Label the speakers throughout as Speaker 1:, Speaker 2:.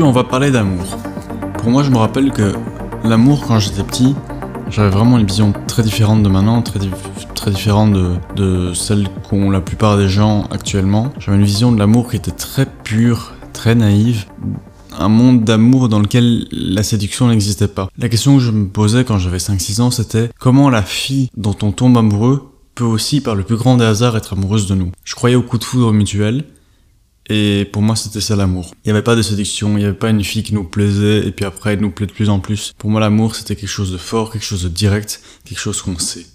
Speaker 1: On va parler d'amour. Pour moi, je me rappelle que l'amour, quand j'étais petit, j'avais vraiment une vision très différente de maintenant, très, très différente de, de celle qu'ont la plupart des gens actuellement. J'avais une vision de l'amour qui était très pure, très naïve, un monde d'amour dans lequel la séduction n'existait pas. La question que je me posais quand j'avais 5-6 ans, c'était comment la fille dont on tombe amoureux peut aussi, par le plus grand des hasards, être amoureuse de nous? Je croyais au coup de foudre mutuel, et pour moi, c'était ça l'amour. Il n'y avait pas de séduction, il n'y avait pas une fille qui nous plaisait et puis après elle nous plaît de plus en plus. Pour moi, l'amour, c'était quelque chose de fort, quelque chose de direct, quelque chose qu'on sait.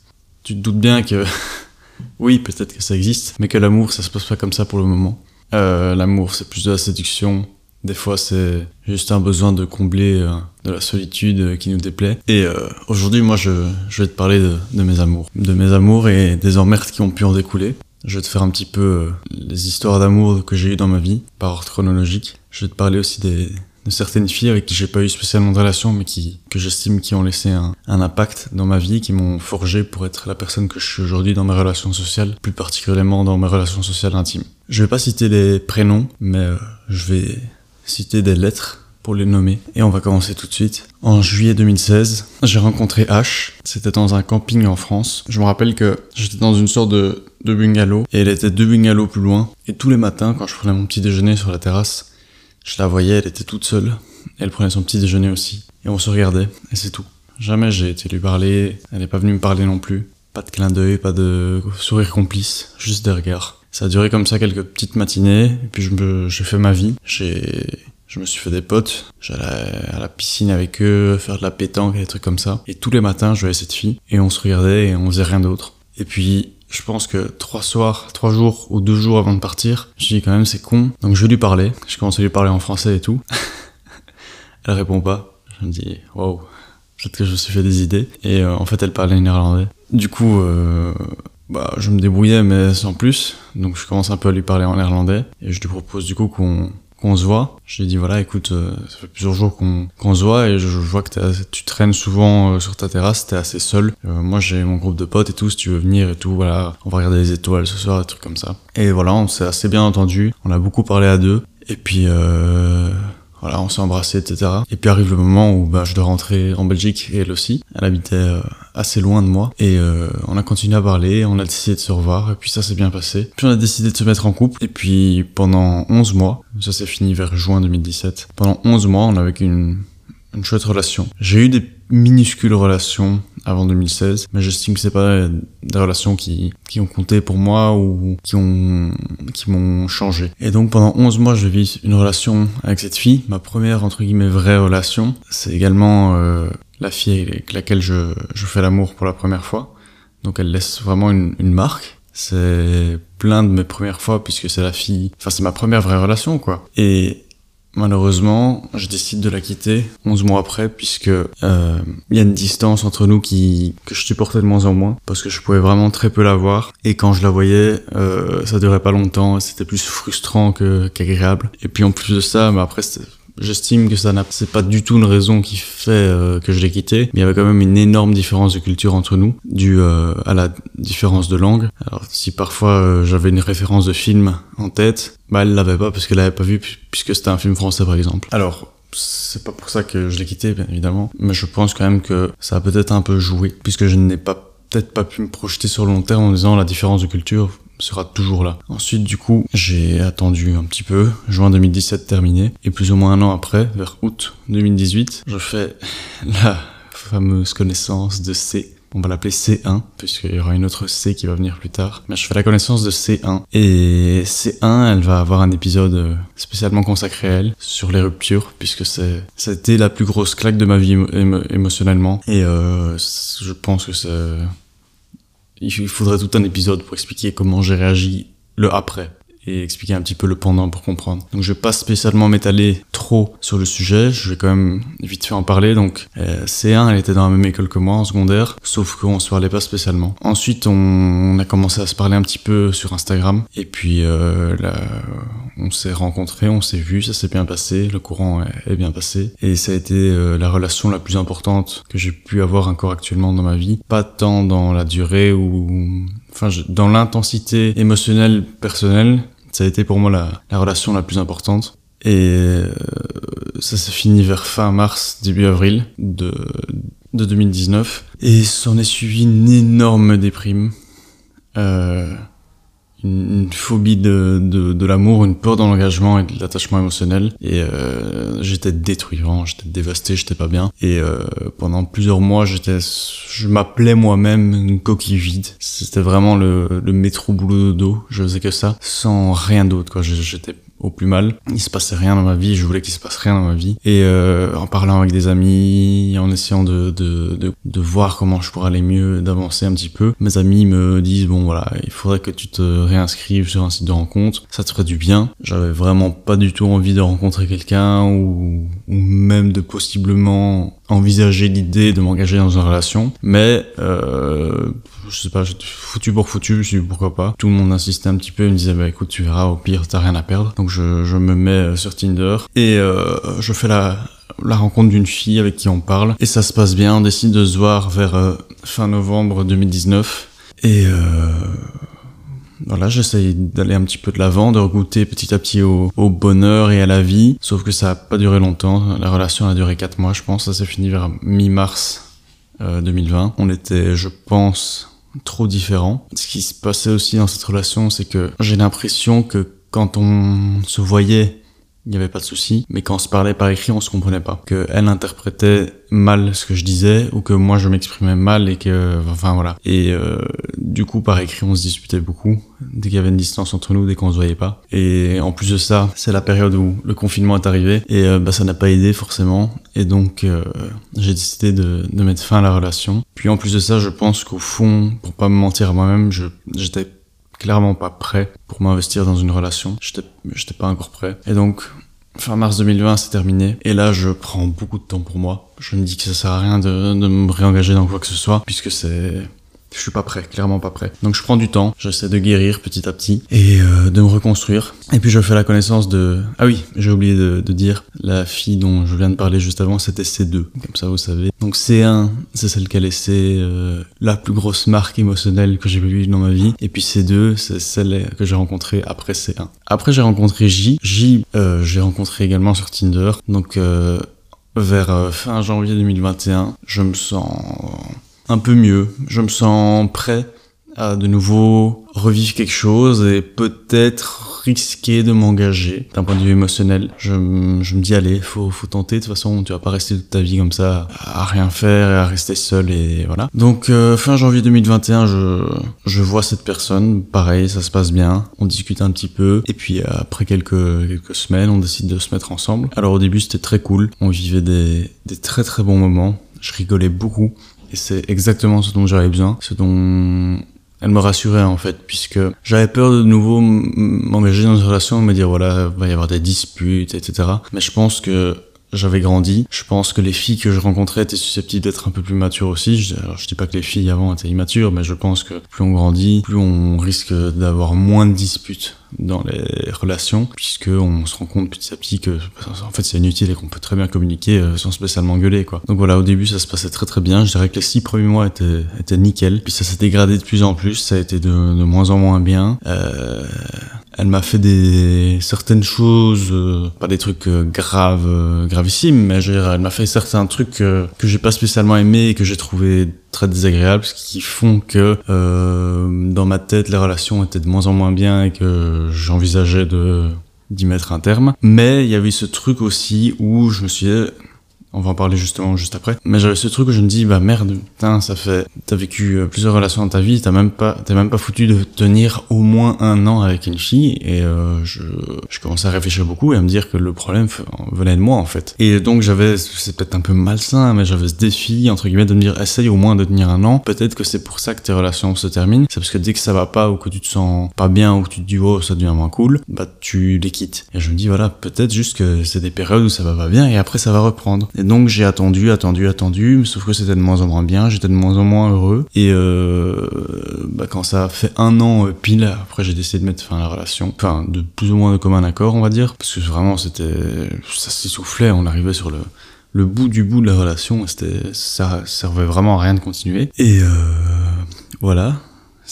Speaker 1: Tu te doutes bien que, oui, peut-être que ça existe, mais que l'amour, ça se passe pas comme ça pour le moment. Euh, l'amour, c'est plus de la séduction. Des fois, c'est juste un besoin de combler euh, de la solitude euh, qui nous déplaît. Et euh, aujourd'hui, moi, je, je, vais te parler de, de mes amours. De mes amours et des emmerdes qui ont pu en découler. Je vais te faire un petit peu euh, les histoires d'amour que j'ai eues dans ma vie, par ordre chronologique. Je vais te parler aussi de certaines filles avec qui j'ai pas eu spécialement de relation, mais qui, que j'estime qui ont laissé un, un, impact dans ma vie, qui m'ont forgé pour être la personne que je suis aujourd'hui dans mes relations sociales, plus particulièrement dans mes relations sociales intimes. Je vais pas citer les prénoms, mais euh, je vais citer des lettres pour les nommer. Et on va commencer tout de suite. En juillet 2016, j'ai rencontré H. C'était dans un camping en France. Je me rappelle que j'étais dans une sorte de, de bungalow et elle était deux bungalows plus loin. Et tous les matins, quand je prenais mon petit déjeuner sur la terrasse, je la voyais, elle était toute seule. Elle prenait son petit déjeuner aussi. Et on se regardait. Et c'est tout. Jamais j'ai été lui parler. Elle n'est pas venue me parler non plus. Pas de clin d'œil, pas de sourire complice. Juste des regards. Ça a duré comme ça quelques petites matinées. Et puis j'ai fait ma vie. J'ai je me suis fait des potes, j'allais à la piscine avec eux, faire de la pétanque et des trucs comme ça. Et tous les matins, je voyais cette fille et on se regardait et on faisait rien d'autre. Et puis, je pense que trois soirs, trois jours ou deux jours avant de partir, je dis quand même c'est con. Donc je lui parler. Je commence à lui parler en français et tout. elle répond pas. Je me dis waouh, peut-être que je me suis fait des idées. Et euh, en fait, elle parlait néerlandais. Du coup, euh, bah, je me débrouillais mais sans plus. Donc je commence un peu à lui parler en néerlandais et je lui propose du coup qu'on qu'on se voit. Je lui ai dit voilà, écoute, euh, ça fait plusieurs jours qu'on se voit et je, vois que tu traînes souvent euh, sur ta terrasse, t'es assez seul. Euh, moi j'ai mon groupe de potes et tout, si tu veux venir et tout, voilà, on va regarder les étoiles ce soir, des trucs comme ça. Et voilà, on s'est assez bien entendu, on a beaucoup parlé à deux. Et puis voilà, on s'est embrassé, etc. Et puis arrive le moment où bah, je dois rentrer en Belgique et elle aussi. Elle habitait assez loin de moi. Et on a continué à parler, on a décidé de se revoir, et puis ça s'est bien passé. Puis on a décidé de se mettre en couple, et puis pendant 11 mois, ça s'est fini vers juin 2017, pendant 11 mois, on a vécu une, une chouette relation. J'ai eu des minuscules relations avant 2016, mais j'estime que c'est pas des relations qui, ont compté pour moi ou qui ont qui m'ont changé. Et donc pendant 11 mois, je vis une relation avec cette fille, ma première entre guillemets vraie relation. C'est également euh, la fille avec laquelle je, fais l'amour pour la première fois. Donc elle laisse vraiment une marque. C'est plein de mes premières fois puisque c'est la fille, enfin c'est ma première vraie relation quoi. Et Malheureusement, je décide de la quitter 11 mois après puisque euh, il y a une distance entre nous qui que je supportais de moins en moins parce que je pouvais vraiment très peu la voir et quand je la voyais, euh, ça durait pas longtemps, c'était plus frustrant que qu'agréable. Et puis en plus de ça, mais après J'estime que ça n'a, c'est pas du tout une raison qui fait euh, que je l'ai quitté, mais il y avait quand même une énorme différence de culture entre nous, due euh, à la différence de langue. Alors si parfois euh, j'avais une référence de film en tête, bah elle l'avait pas parce qu'elle l'avait pas vu puisque c'était un film français par exemple. Alors c'est pas pour ça que je l'ai quitté bien évidemment, mais je pense quand même que ça a peut-être un peu joué puisque je n'ai pas peut-être pas pu me projeter sur le long terme en disant la différence de culture sera toujours là. Ensuite, du coup, j'ai attendu un petit peu, juin 2017 terminé, et plus ou moins un an après, vers août 2018, je fais la fameuse connaissance de C. On va l'appeler C1, puisqu'il y aura une autre C qui va venir plus tard. Mais je fais la connaissance de C1. Et C1, elle va avoir un épisode spécialement consacré à elle, sur les ruptures, puisque c'est, été la plus grosse claque de ma vie émotionnellement. Et euh, je pense que c'est il faudrait tout un épisode pour expliquer comment j'ai réagi le après et expliquer un petit peu le pendant pour comprendre. Donc je vais pas spécialement m'étaler trop sur le sujet, je vais quand même vite fait en parler. Donc euh, C1, elle était dans la même école que moi en secondaire, sauf qu'on se parlait pas spécialement. Ensuite, on, a commencé à se parler un petit peu sur Instagram, et puis euh, là, on s'est rencontrés, on s'est vus, ça s'est bien passé, le courant est, bien passé, et ça a été euh, la relation la plus importante que j'ai pu avoir encore actuellement dans ma vie. Pas tant dans la durée ou enfin dans l'intensité émotionnelle personnelle, ça a été pour moi la, la relation la plus importante. Et ça s'est fini vers fin mars, début avril de, de 2019. Et s'en est suivi une énorme déprime. Euh, une, phobie de, de, de l'amour, une peur dans l'engagement et de l'attachement émotionnel. Et euh, j'étais détruit, j'étais dévasté, j'étais pas bien. Et euh, pendant plusieurs mois, j'étais, je m'appelais moi-même une coquille vide. C'était vraiment le, le métro boulot dodo. Je faisais que ça, sans rien d'autre. Quoi, j'étais au plus mal. Il se passait rien dans ma vie, je voulais qu'il se passe rien dans ma vie. Et euh, en parlant avec des amis, en essayant de, de, de, voir comment je pourrais aller mieux, d'avancer un petit peu, mes amis me disent bon voilà, il faudrait que tu te réinscrives sur un site de rencontre, ça te ferait du bien. J'avais vraiment pas du tout envie de rencontrer quelqu'un ou, ou même de possiblement envisager l'idée de m'engager dans une relation, mais euh, je sais pas, foutu pour foutu, je suis dit pourquoi pas. Tout le monde insistait un petit peu, il me disait bah écoute tu verras, au pire t'as rien à perdre. Donc je, me mets euh, sur Tinder et euh, je fais la, la rencontre d'une fille avec qui on parle et ça se passe bien, on décide de se voir vers euh, fin novembre 2019 et euh, voilà, j'essaye d'aller un petit peu de l'avant, de regoûter petit à petit au, bonheur et à la vie. Sauf que ça a pas duré longtemps. La relation a duré 4 mois, je pense. Ça s'est fini vers mi-mars euh, 2020. On était, je pense, trop différents. Ce qui se passait aussi dans cette relation, c'est que j'ai l'impression que quand on se voyait il n'y avait pas de souci, mais quand on se parlait par écrit, on se comprenait pas. Que elle interprétait mal ce que je disais, ou que moi je m'exprimais mal, et que, enfin voilà. Et euh, du coup, par écrit, on se disputait beaucoup, dès qu'il y avait une distance entre nous, dès qu'on se voyait pas. Et en plus de ça, c'est la période où le confinement est arrivé, et euh, bah, ça n'a pas aidé forcément. Et donc, euh, j'ai décidé de, de mettre fin à la relation. Puis en plus de ça, je pense qu'au fond, pour pas me mentir à moi-même, j'étais clairement pas prêt pour m'investir dans une relation. J'étais, j'étais pas encore prêt. Et donc, fin mars 2020, c'est terminé. Et là, je prends beaucoup de temps pour moi. Je me dis que ça sert à rien de, de me réengager dans quoi que ce soit, puisque c'est, je suis pas prêt, clairement pas prêt. Donc je prends du temps, j'essaie de guérir petit à petit et euh, de me reconstruire. Et puis je fais la connaissance de... Ah oui, j'ai oublié de, dire, la fille dont je viens de parler juste avant, c'était C2, comme ça vous savez. Donc C1, c'est celle qui a laissé euh, la plus grosse marque émotionnelle que j'ai vivre dans ma vie. Et puis C2, c'est celle que j'ai rencontrée après C1. Après j'ai rencontré J. J, euh, j'ai rencontré également sur Tinder. Donc vers fin janvier 2021, je me sens un peu mieux. Je me sens prêt à de nouveau revivre quelque chose et peut-être risquer de m'engager d'un point de vue émotionnel. Je, me dis allez, faut, tenter. De toute façon, tu vas pas rester toute ta vie comme ça à rien faire et à rester seul et voilà. Donc euh, fin janvier 2021, je, je vois cette personne. Pareil, ça se passe bien. On discute un petit peu et puis après quelques quelques semaines, on décide de se mettre ensemble. Alors au début, c'était très cool. On vivait des des très très bons moments. Je rigolais beaucoup. Et c'est exactement ce dont j'avais besoin, ce dont elle me rassurait en fait, puisque j'avais peur de nouveau m'engager dans une relation, me dire voilà, va y avoir des disputes, etc. Mais je pense que j'avais grandi. Je pense que les filles que je rencontrais étaient susceptibles d'être un peu plus matures aussi. Alors, je dis pas que les filles avant étaient immatures, mais je pense que plus on grandit, plus on risque d'avoir moins de disputes dans les relations, puisque on se rend compte petit à petit que en fait c'est inutile et qu'on peut très bien communiquer euh, sans spécialement gueuler quoi. Donc voilà, au début ça se passait très très bien. Je dirais que les six premiers mois étaient, étaient nickel, puis ça s'est dégradé de plus en plus, ça a été de, de moins en moins bien. Euh, elle m'a fait des certaines choses, euh, pas des trucs euh, graves, euh, gravissimes, mais je veux dire, elle m'a fait certains trucs que j'ai pas spécialement aimé et que j'ai trouvé très désagréables, ce qui font que euh, dans ma tête les relations étaient de moins en moins bien et que j'envisageais de d'y mettre un terme. Mais il y avait ce truc aussi où je me suis on va en parler justement juste après. Mais j'avais ce truc où je me dis, bah merde, putain, ça fait, t'as vécu euh, plusieurs relations dans ta vie, t'as même pas, t'es même pas foutu de tenir au moins un an avec une fille, et euh, je, je commençais à réfléchir beaucoup et à me dire que le problème venait de moi en fait. Et donc j'avais, c'est peut-être un peu malsain, mais j'avais ce défi entre guillemets de me dire, essaye au moins de tenir un an. Peut-être que c'est pour ça que tes relations se terminent. C'est parce que dès que ça va pas ou que tu te sens pas bien ou que tu te dis oh ça devient moins cool, bah tu les quittes. Et je me dis voilà, peut-être juste que c'est des périodes où ça va pas bien et après ça va reprendre. Donc j'ai attendu, attendu, attendu, sauf que c'était de moins en moins bien, j'étais de moins en moins heureux. Et euh, bah, quand ça a fait un an euh, pile, après j'ai décidé de mettre fin à la relation, enfin de plus ou moins de commun accord on va dire, parce que vraiment c'était, ça s'essoufflait, on arrivait sur le bout du bout de la relation, c'était ça servait vraiment à rien de continuer. Et euh, voilà,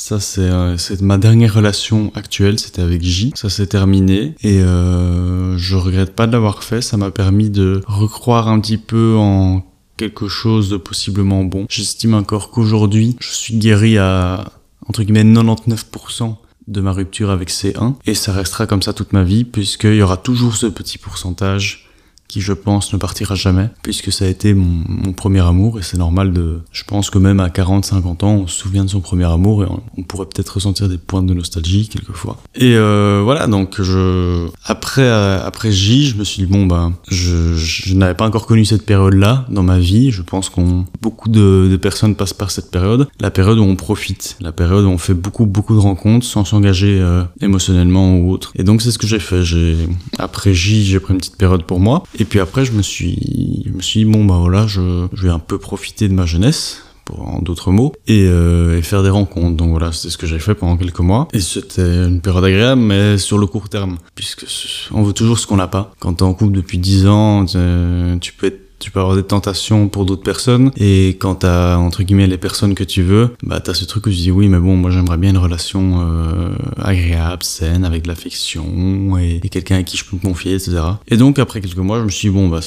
Speaker 1: Ça, c'est euh, ma dernière relation actuelle, c'était avec J. Ça s'est terminé et euh, je regrette pas de l'avoir fait. Ça m'a permis de recroire un petit peu en quelque chose de possiblement bon. J'estime encore qu'aujourd'hui, je suis guéri à entre guillemets 99% de ma rupture avec C1 et ça restera comme ça toute ma vie puisqu'il y aura toujours ce petit pourcentage qui je pense ne partira jamais, puisque ça a été mon, premier amour, et c'est normal de... Je pense que même à 40-50 ans, on se souvient de son premier amour, et on, pourrait peut-être ressentir des points de nostalgie quelquefois. Et euh, voilà, donc je... Après, euh, après J, je me suis dit, bon ben, je, n'avais pas encore connu cette période-là dans ma vie, je pense qu'on... Beaucoup de, de personnes passent par cette période, la période où on profite, la période où on fait beaucoup, beaucoup de rencontres sans s'engager euh, émotionnellement ou autre. Et donc c'est ce que j'ai fait, j'ai... Après J, j'ai pris une petite période pour moi, et puis après, je me suis, je me suis dit, bon, bah voilà, je, je vais un peu profiter de ma jeunesse, pour, en d'autres mots, et, euh, et, faire des rencontres. Donc voilà, c'est ce que j'ai fait pendant quelques mois. Et c'était une période agréable, mais sur le court terme, puisque on veut toujours ce qu'on n'a pas. Quand t'es en couple depuis 10 ans, tu peux être tu peux avoir des tentations pour d'autres personnes et quand t'as entre guillemets les personnes que tu veux bah t'as ce truc où tu dis oui mais bon moi j'aimerais bien une relation euh, agréable saine avec de l'affection et, quelqu'un à qui je peux me confier etc et donc après quelques mois je me suis dit bon bah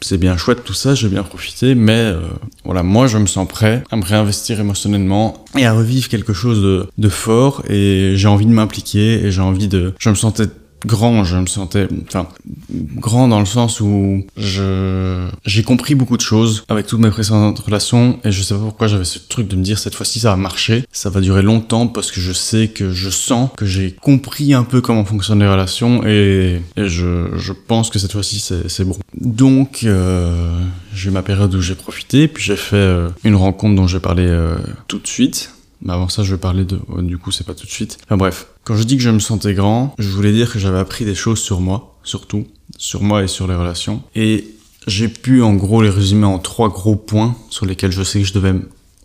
Speaker 1: c'est bien chouette tout ça j'ai bien profité mais euh, voilà moi je me sens prêt à me réinvestir émotionnellement et à revivre quelque chose de, de fort et j'ai envie de m'impliquer et j'ai envie de je me sentais grand, je me sentais, enfin, grand dans le sens où je, j'ai compris beaucoup de choses avec toutes mes précédentes relations et je sais pas pourquoi j'avais ce truc de me dire cette fois-ci ça va marcher, ça va durer longtemps parce que je sais que je sens que j'ai compris un peu comment fonctionnent les relations et, je, je pense que cette fois-ci c'est, c'est bon. Donc, euh, j'ai eu ma période où j'ai profité, puis j'ai fait euh, une rencontre dont j'ai parlé euh, tout de suite mais avant ça, je vais parler de. Du coup, c'est pas tout de suite. Enfin bref, quand je dis que je me sentais grand, je voulais dire que j'avais appris des choses sur moi, surtout, sur moi et sur les relations. Et j'ai pu en gros les résumer en trois gros points sur lesquels je sais que je devais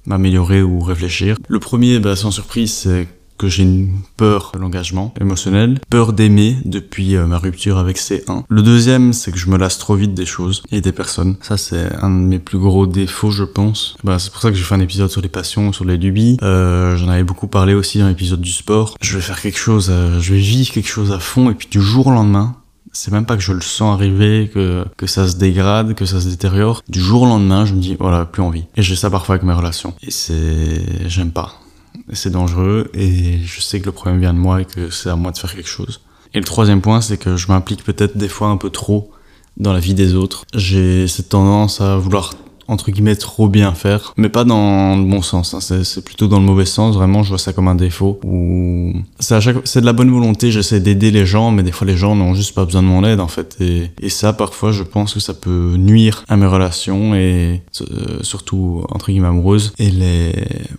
Speaker 1: m'améliorer ou réfléchir. Le premier, bah, sans surprise, c'est que j'ai une peur de l'engagement émotionnel, peur d'aimer depuis euh, ma rupture avec C1. Le deuxième, c'est que je me lasse trop vite des choses et des personnes. Ça, c'est un de mes plus gros défauts, je pense. Bah, c'est pour ça que j'ai fait un épisode sur les passions, sur les lubies. Euh, J'en avais beaucoup parlé aussi dans l'épisode du sport. Je vais faire quelque chose, euh, je vais vivre quelque chose à fond et puis du jour au lendemain, c'est même pas que je le sens arriver, que, que ça se dégrade, que ça se détériore. Du jour au lendemain, je me dis, voilà, plus envie. Et j'ai ça parfois avec mes relations. Et c'est, j'aime pas c'est dangereux et je sais que le problème vient de moi et que c'est à moi de faire quelque chose. Et le troisième point, c'est que je m'implique peut-être des fois un peu trop dans la vie des autres. J'ai cette tendance à vouloir entre guillemets trop bien faire, mais pas dans le bon sens. Hein. C'est plutôt dans le mauvais sens. Vraiment, je vois ça comme un défaut. Ou c'est de la bonne volonté. J'essaie d'aider les gens, mais des fois les gens n'ont juste pas besoin de mon aide en fait. Et, et ça, parfois, je pense que ça peut nuire à mes relations et euh, surtout entre guillemets amoureuses et les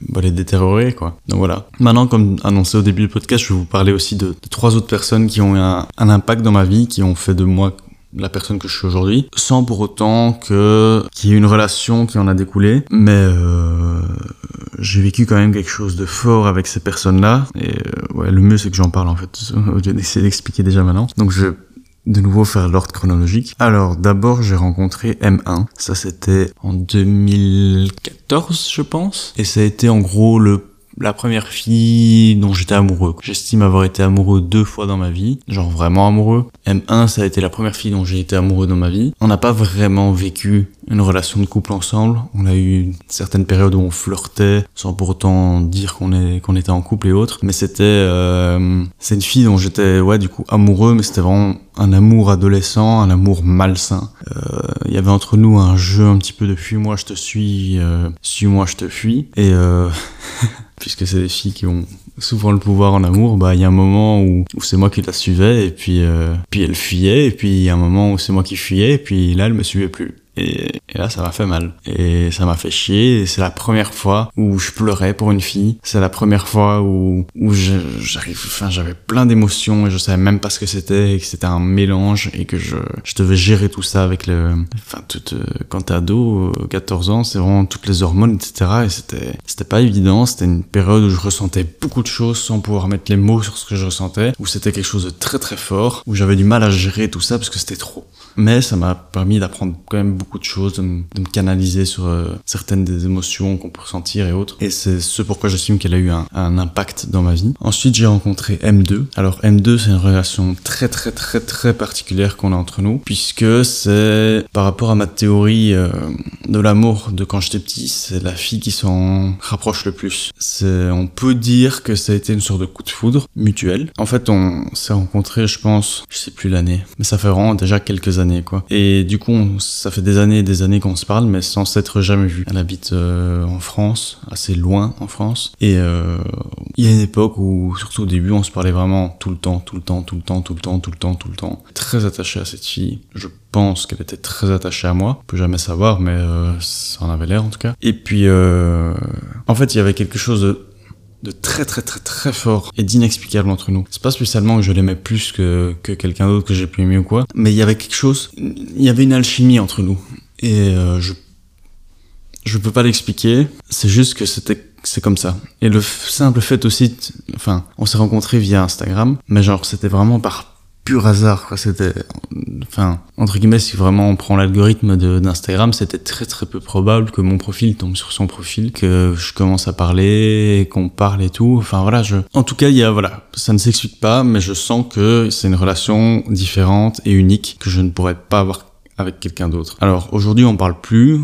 Speaker 1: bah, les détériorer quoi. Donc voilà. Maintenant, comme annoncé au début du podcast, je vais vous parler aussi de, trois autres personnes qui ont eu un, un impact dans ma vie, qui ont fait de moi la personne que je suis aujourd'hui, sans pour autant que qu'il y ait une relation qui en a découlé. Mais euh, j'ai vécu quand même quelque chose de fort avec ces personnes-là. Et euh, ouais, le mieux c'est que j'en parle en fait. Je vais essayer d'expliquer déjà maintenant. Donc je vais de nouveau faire l'ordre chronologique. Alors d'abord j'ai rencontré M1. Ça c'était en 2014 je pense. Et ça a été en gros le la première fille dont j'étais amoureux. J'estime avoir été amoureux deux fois dans ma vie, genre vraiment amoureux. M1, ça a été la première fille dont j'ai été amoureux dans ma vie. On n'a pas vraiment vécu une relation de couple ensemble. On a eu une certaine période où on flirtait sans pour autant dire qu'on était en couple et autres. Mais c'était euh, c'est une fille dont j'étais ouais du coup amoureux, mais c'était vraiment un amour adolescent, un amour malsain. Euh, il y avait entre nous un jeu un petit peu de fuis-moi, je te suis, euh, suis-moi, je te fuis. Et euh, puisque c'est des filles qui ont souvent le pouvoir en amour, bah il y a un moment où, c'est moi qui la suivais et puis euh, puis elle fuyait et puis il y a un moment où c'est moi qui fuyais et puis là elle me suivait plus. Et, là, ça m'a fait mal. Et ça m'a fait chier. Et c'est la première fois où je pleurais pour une fille. C'est la première fois où, où j'arrive, enfin, j'avais plein d'émotions et je savais même pas ce que c'était et que c'était un mélange et que je, je devais gérer tout ça avec le, enfin, tout, euh, quand t'es ado, 14 euh, ans, c'est vraiment toutes les hormones, etc. Et c'était, c'était pas évident. C'était une période où je ressentais beaucoup de choses sans pouvoir mettre les mots sur ce que je ressentais, où c'était quelque chose de très très fort, où j'avais du mal à gérer tout ça parce que c'était trop. Mais ça m'a permis d'apprendre quand même beaucoup de choses, de, me canaliser sur euh, certaines des émotions qu'on peut ressentir et autres. Et c'est ce pourquoi j'estime qu'elle a eu un, impact dans ma vie. Ensuite, j'ai rencontré M2. Alors M2, c'est une relation très très très très particulière qu'on a entre nous, puisque c'est par rapport à ma théorie euh, de l'amour de quand j'étais petit, c'est la fille qui s'en rapproche le plus. C'est, on peut dire que ça a été une sorte de coup de foudre mutuel. En fait, on s'est rencontrés, je pense, je sais plus l'année, mais ça fait vraiment déjà quelques années, quoi. Et du coup, ça fait des années et des années qu'on se parle, mais sans s'être jamais vu. Elle habite euh, en France, assez loin en France, et euh, il y a une époque où, surtout au début, on se parlait vraiment tout le temps, tout le temps, tout le temps, tout le temps, tout le temps, tout le temps. Très attaché à cette fille. Je pense qu'elle était très attachée à moi. On peut jamais savoir, mais euh, ça en avait l'air en tout cas. Et puis, euh, en fait, il y avait quelque chose de de très très très très fort et d'inexplicable entre nous. C'est pas spécialement que je l'aimais plus que, que quelqu'un d'autre que j'ai pu aimer ou quoi, mais il y avait quelque chose, il y avait une alchimie entre nous. Et euh, je je peux pas l'expliquer, c'est juste que c'était c'est comme ça. Et le simple fait aussi, enfin, on s'est rencontrés via Instagram, mais genre c'était vraiment par pur hasard quoi. C'était enfin entre guillemets si vraiment on prend l'algorithme d'Instagram c'était très très peu probable que mon profil tombe sur son profil que je commence à parler qu'on parle et tout. Enfin voilà je en tout cas il y a voilà ça ne s'explique pas mais je sens que c'est une relation différente et unique que je ne pourrais pas avoir quelqu'un d'autre. Alors aujourd'hui on parle plus,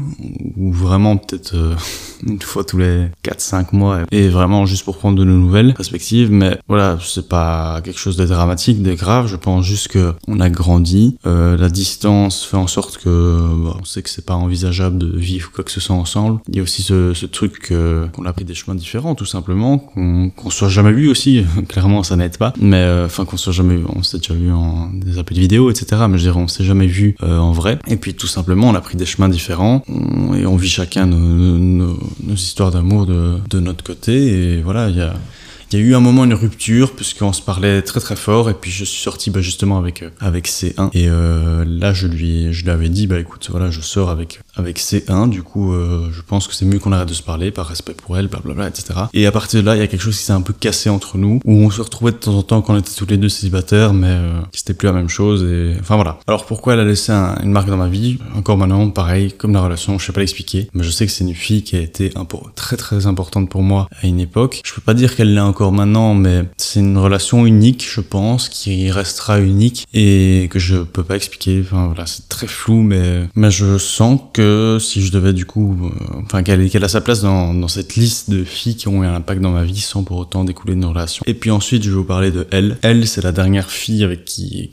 Speaker 1: ou vraiment peut-être euh, une fois tous les 4-5 mois, et vraiment juste pour prendre de nos nouvelles perspectives, mais voilà, c'est pas quelque chose de dramatique, de grave, je pense juste que on a grandi, euh, la distance fait en sorte que bah, on sait que c'est pas envisageable de vivre quoi que ce soit ensemble. Il y a aussi ce, truc qu'on a pris des chemins différents tout simplement, qu'on soit jamais vu aussi, clairement ça n'aide pas, mais euh, enfin qu'on soit jamais, on s'est déjà vu en des appels vidéo, etc. Mais je dirais on s'est jamais vu en vrai et puis tout simplement, on a pris des chemins différents. Et on vit chacun nos, histoires d'amour de, notre côté. Et voilà, il y a, il y a eu un moment une rupture puisqu'on se parlait très très fort. Et puis je suis sorti bah, justement avec euh, avec C1 et euh, là je lui je lui avais dit bah écoute voilà je sors avec avec C1 du coup euh, je pense que c'est mieux qu'on arrête de se parler par respect pour elle blablabla etc et à partir de là il y a quelque chose qui s'est un peu cassé entre nous où on se retrouvait de temps en temps quand on était tous les deux célibataires mais euh, c'était plus la même chose et enfin voilà. Alors pourquoi elle a laissé un, une marque dans ma vie? Encore maintenant pareil comme la relation je sais pas l'expliquer mais je sais que c'est une fille qui a été très très importante pour moi à une époque. Je peux pas dire qu'elle l'est encore maintenant, mais c'est une relation unique, je pense, qui restera unique et que je peux pas expliquer. Enfin voilà, c'est très flou, mais mais je sens que si je devais du coup, euh, enfin qu'elle a sa place dans, cette liste de filles qui ont eu un impact dans ma vie sans pour autant découler d'une relation. Et puis ensuite, je vais vous parler de elle. Elle, c'est la dernière fille avec qui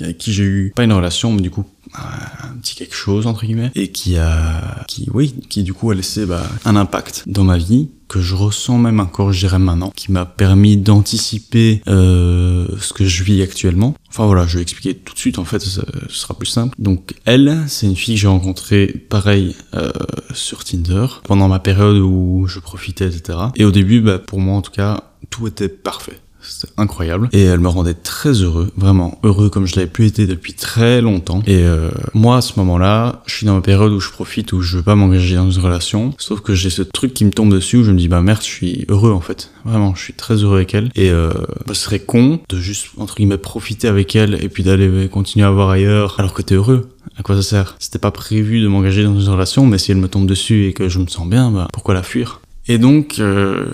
Speaker 1: avec qui j'ai eu pas une relation, mais du coup un petit quelque chose entre guillemets et qui a qui oui qui du coup a laissé bah, un impact dans ma vie que je ressens même encore je dirais maintenant qui m'a permis d'anticiper euh, ce que je vis actuellement. Enfin voilà je vais expliquer tout de suite en fait ce sera plus simple. Donc elle c'est une fille que j'ai rencontrée pareil euh, sur Tinder pendant ma période où je profitais etc et au début bah, pour moi en tout cas tout était parfait c'était incroyable. Et elle me rendait très heureux, vraiment heureux comme je l'avais plus été depuis très longtemps. Et euh, moi, à ce moment-là, je suis dans une période où je profite, où je veux pas m'engager dans une relation. Sauf que j'ai ce truc qui me tombe dessus où je me dis, bah merde, je suis heureux en fait. Vraiment, je suis très heureux avec elle. Et euh, bah, ce serait con de juste, entre guillemets, profiter avec elle et puis d'aller continuer à voir ailleurs alors que t'es heureux. À quoi ça sert? C'était pas prévu de m'engager dans une relation, mais si elle me tombe dessus et que je me sens bien, bah pourquoi la fuir? Et donc, euh,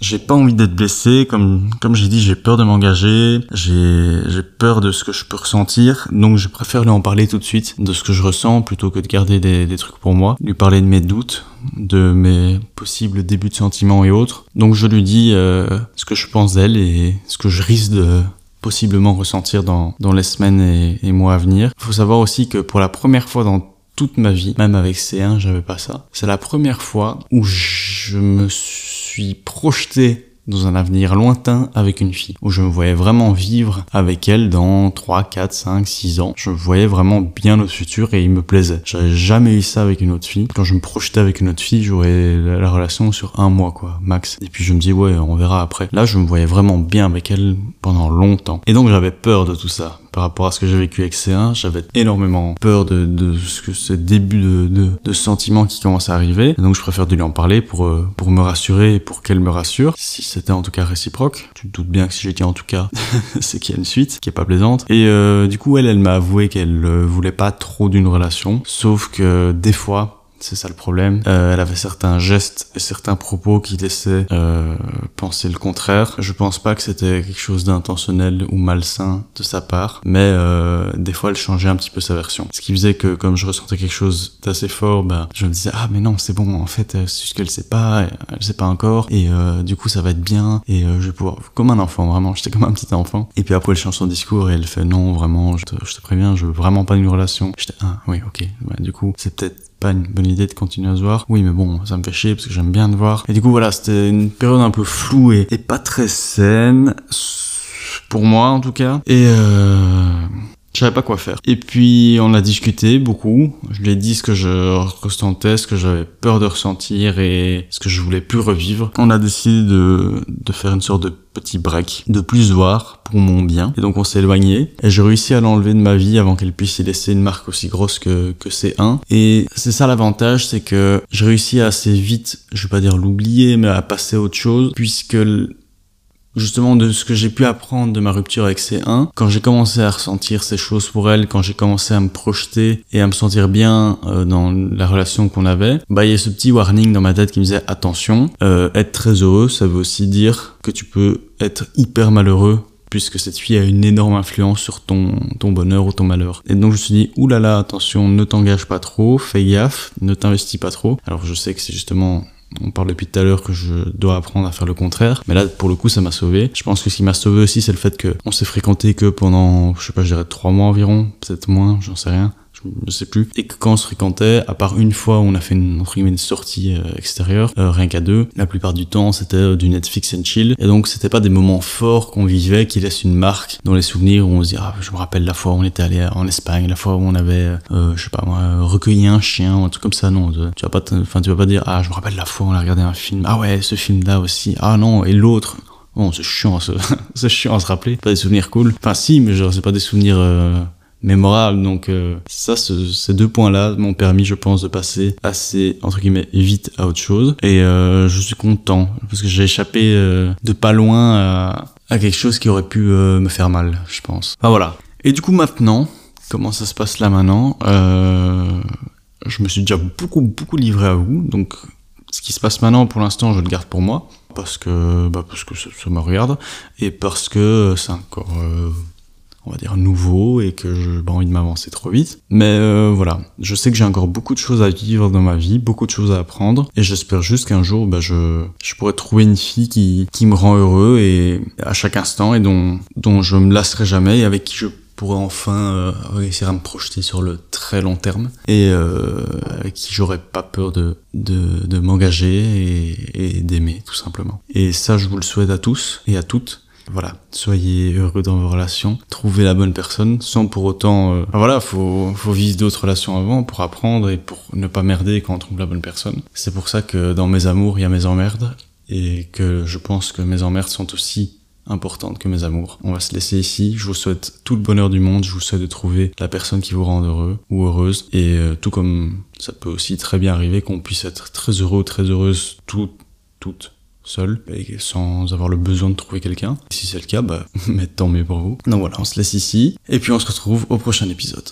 Speaker 1: j'ai pas envie d'être blessé, comme comme j'ai dit, j'ai peur de m'engager, j'ai j'ai peur de ce que je peux ressentir, donc je préfère lui en parler tout de suite de ce que je ressens plutôt que de garder des, des trucs pour moi, lui parler de mes doutes, de mes possibles débuts de sentiments et autres. Donc je lui dis euh, ce que je pense d'elle et ce que je risque de possiblement ressentir dans dans les semaines et, et mois à venir. Il faut savoir aussi que pour la première fois dans toute ma vie, même avec C1, j'avais pas ça. C'est la première fois où je me suis suis projeté dans un avenir lointain avec une fille, où je me voyais vraiment vivre avec elle dans 3, 4, 5, 6 ans. Je voyais vraiment bien notre futur et il me plaisait. J'avais jamais eu ça avec une autre fille. Quand je me projetais avec une autre fille, j'aurais la relation sur un mois, quoi, max. Et puis je me dis, ouais, on verra après. Là, je me voyais vraiment bien avec elle pendant longtemps. Et donc j'avais peur de tout ça par rapport à ce que j'ai vécu avec C1, j'avais énormément peur de, ce que ce début de, de, de sentiments qui commence à arriver. donc je préfère de lui en parler pour, euh, me rassurer et pour qu'elle me rassure. C'était en tout cas réciproque. Tu te doutes bien que si j'ai dit en tout cas, c'est qu'il y a une suite qui est pas plaisante. Et euh, du coup, elle, elle m'a avoué qu'elle euh, voulait pas trop d'une relation, sauf que des fois, c'est ça le problème. Euh, elle avait certains gestes et certains propos qui laissaient euh, penser le contraire. Je pense pas que c'était quelque chose d'intentionnel ou malsain de sa part, mais euh, des fois elle changeait un petit peu sa version. Ce qui faisait que comme je ressentais quelque chose d'assez fort, bah, je me disais ah mais non c'est bon en fait euh, c'est juste qu'elle sait pas, elle sait pas encore et euh, du coup ça va être bien et euh, je vais pouvoir comme un enfant vraiment, j'étais comme un petit enfant. Et puis après elle change son discours et elle fait non vraiment je te, je te préviens je veux vraiment pas une relation. J'étais ah oui ok bah, du coup c'est peut-être pas une bonne idée de continuer à se voir. Oui, mais bon, ça me fait chier parce que j'aime bien te voir. Et du coup, voilà, c'était une période un peu floue et, et pas très saine. Pour moi, en tout cas. Et euh, je savais pas quoi faire. Et puis on a discuté beaucoup. Je lui ai dit ce que je ressentais, ce que j'avais peur de ressentir et ce que je voulais plus revivre. On a décidé de, de faire une sorte de petit break, de plus voir pour mon bien. Et donc on s'est éloigné. Et j'ai réussi à l'enlever de ma vie avant qu'elle puisse y laisser une marque aussi grosse que, que C1. Et c'est ça l'avantage, c'est que j'ai réussi assez vite, je vais pas dire l'oublier, mais à passer à autre chose, puisque justement de ce que j'ai pu apprendre de ma rupture avec C1, quand j'ai commencé à ressentir ces choses pour elle, quand j'ai commencé à me projeter et à me sentir bien euh, dans la relation qu'on avait, bah il y a ce petit warning dans ma tête qui me disait attention, euh, être très heureux, ça veut aussi dire que tu peux être hyper malheureux puisque cette fille a une énorme influence sur ton, ton bonheur ou ton malheur. Et donc je me suis dit, oulala, attention, ne t'engage pas trop, fais gaffe, ne t'investis pas trop. Alors je sais que c'est justement on parle depuis tout à l'heure que je dois apprendre à faire le contraire, mais là pour le coup ça m'a sauvé. Je pense que ce qui m'a sauvé aussi c'est le fait que on s'est fréquenté que pendant, je sais pas, je dirais trois mois environ, peut-être moins, j'en sais rien je sais plus, et que quand on se fréquentait, à part une fois où on a fait une, une sortie euh, extérieure, euh, rien qu'à deux, la plupart du temps c'était euh, du Netflix and chill, et donc c'était pas des moments forts qu'on vivait qui laissent une marque dans les souvenirs où on se dit ah je me rappelle la fois où on était allé en Espagne, la fois où on avait, je sais pas moi, recueilli un chien, ou un truc comme ça, non, tu vas pas, enfin tu vas pas dire ah je me rappelle la fois où on a regardé un film, ah ouais ce film là aussi, ah non et l'autre, Bon, c'est chiant, c'est chiant à se rappeler. Pas des souvenirs cool. Enfin, si, mais genre, c'est pas des souvenirs mémorable. Donc euh, ça, ces deux points-là m'ont permis, je pense, de passer assez entre guillemets vite à autre chose. Et euh, je suis content parce que j'ai échappé euh, de pas loin à, quelque chose qui aurait pu me faire mal, je pense. Enfin voilà. Et du coup maintenant, comment ça se passe là maintenant Je me suis déjà beaucoup beaucoup livré à vous, donc ce qui se passe maintenant, pour l'instant, je le garde pour moi parce que bah, parce que ça me regarde et parce que c'est encore on va dire nouveau et que j'ai pas envie de m'avancer trop vite. Mais euh, voilà, je sais que j'ai encore beaucoup de choses à vivre dans ma vie, beaucoup de choses à apprendre et j'espère juste qu'un jour bah, je, je pourrai trouver une fille qui, me rend heureux et à chaque instant et dont, dont je me lasserai jamais et avec qui je pourrais enfin euh, réussir à me projeter sur le très long terme et euh, avec qui j'aurais pas peur de, m'engager et d'aimer tout simplement. Et ça je vous le souhaite à tous et à toutes voilà, soyez heureux dans vos relations, trouvez la bonne personne, sans pour autant... Euh... voilà, faut, faut vivre d'autres relations avant pour apprendre et pour ne pas merder quand on trouve la bonne personne. C'est pour ça que dans mes amours, il y a mes emmerdes, et que je pense que mes emmerdes sont aussi importantes que mes amours. On va se laisser ici, je vous souhaite tout le bonheur du monde, je vous souhaite de trouver la personne qui vous rend heureux ou heureuse, et euh, tout comme ça peut aussi très bien arriver qu'on puisse être très heureux, très heureuse, tout, toutes seul et sans avoir le besoin de trouver quelqu'un. Si c'est le cas, bah, tant mieux pour vous. Donc voilà, on se laisse ici et puis on se retrouve au prochain épisode.